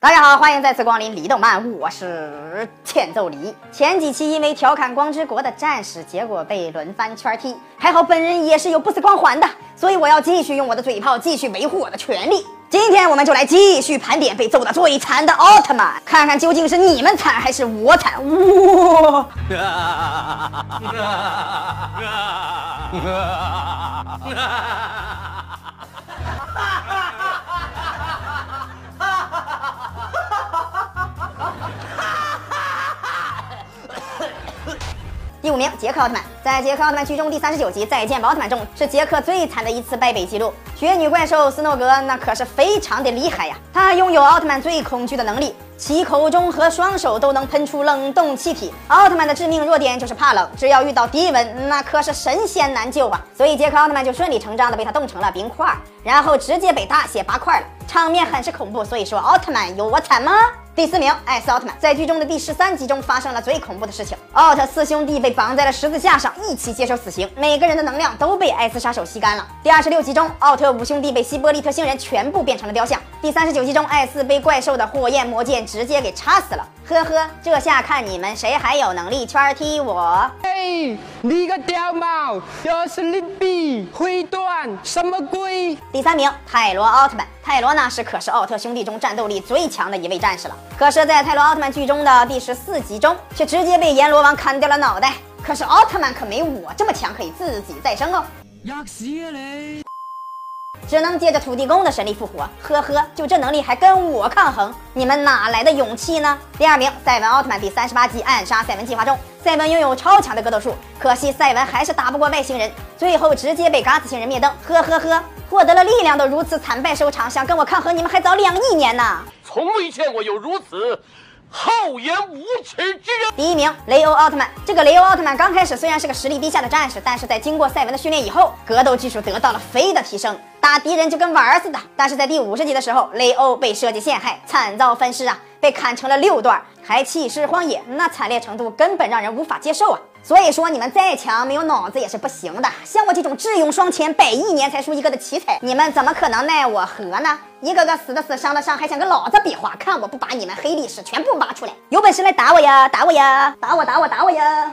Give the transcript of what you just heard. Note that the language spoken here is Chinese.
大家好，欢迎再次光临李动漫，我是欠揍李。前几期因为调侃光之国的战士，结果被轮番圈踢，还好本人也是有不死光环的，所以我要继续用我的嘴炮继续维护我的权利。今天我们就来继续盘点被揍的最惨的奥特曼，看看究竟是你们惨还是我惨。哇！第五名，杰克奥特曼。在杰克奥特曼剧中第三十九集《再见吧，奥特曼》中，是杰克最惨的一次败北记录。雪女怪兽斯诺格那可是非常的厉害呀，他拥有奥特曼最恐惧的能力，其口中和双手都能喷出冷冻气体。奥特曼的致命弱点就是怕冷，只要遇到低温，那可是神仙难救啊！所以杰克奥特曼就顺理成章的被他冻成了冰块，然后直接被大卸八块了，场面很是恐怖。所以说，奥特曼有我惨吗？第四名，艾斯奥特曼在剧中的第十三集中发生了最恐怖的事情。奥特四兄弟被绑在了十字架上，一起接受死刑，每个人的能量都被艾斯杀手吸干了。第二十六集中，奥特五兄弟被希波利特星人全部变成了雕像。第三十九集中，艾斯被怪兽的火焰魔剑直接给插死了。呵呵，这下看你们谁还有能力圈踢我！嘿，你个屌毛，又是利比灰段，什么鬼？第三名，泰罗奥特曼。泰罗呢是可是奥特兄弟中战斗力最强的一位战士了。可是，在泰罗奥特曼剧中的第十四集中，却直接被阎罗王砍掉了脑袋。可是奥特曼可没我这么强，可以自己再生哦。吔屎啊你！只能借着土地公的神力复活，呵呵，就这能力还跟我抗衡，你们哪来的勇气呢？第二名，赛文奥特曼第三十八集暗杀赛文计划中，赛文拥有超强的格斗术，可惜赛文还是打不过外星人，最后直接被嘎子星人灭灯，呵呵呵，获得了力量都如此惨败收场，想跟我抗衡，你们还早两亿年呢！从未见过有如此厚颜无耻之人。第一名，雷欧奥特曼。这个雷欧奥特曼刚开始虽然是个实力低下的战士，但是在经过赛文的训练以后，格斗技术得到了飞的提升，打敌人就跟玩儿似的。但是在第五十集的时候，雷欧被设计陷害，惨遭分尸啊，被砍成了六段，还弃尸荒野，那惨烈程度根本让人无法接受啊！所以说，你们再强，没有脑子也是不行的。像我这种智勇双全、百亿年才出一个的奇才，你们怎么可能奈我何呢？一个个死的死，伤的伤，还想跟老子比划？看我不把你们黑历史全部挖出来！有本事来打我呀，打我呀，打我打我打我呀！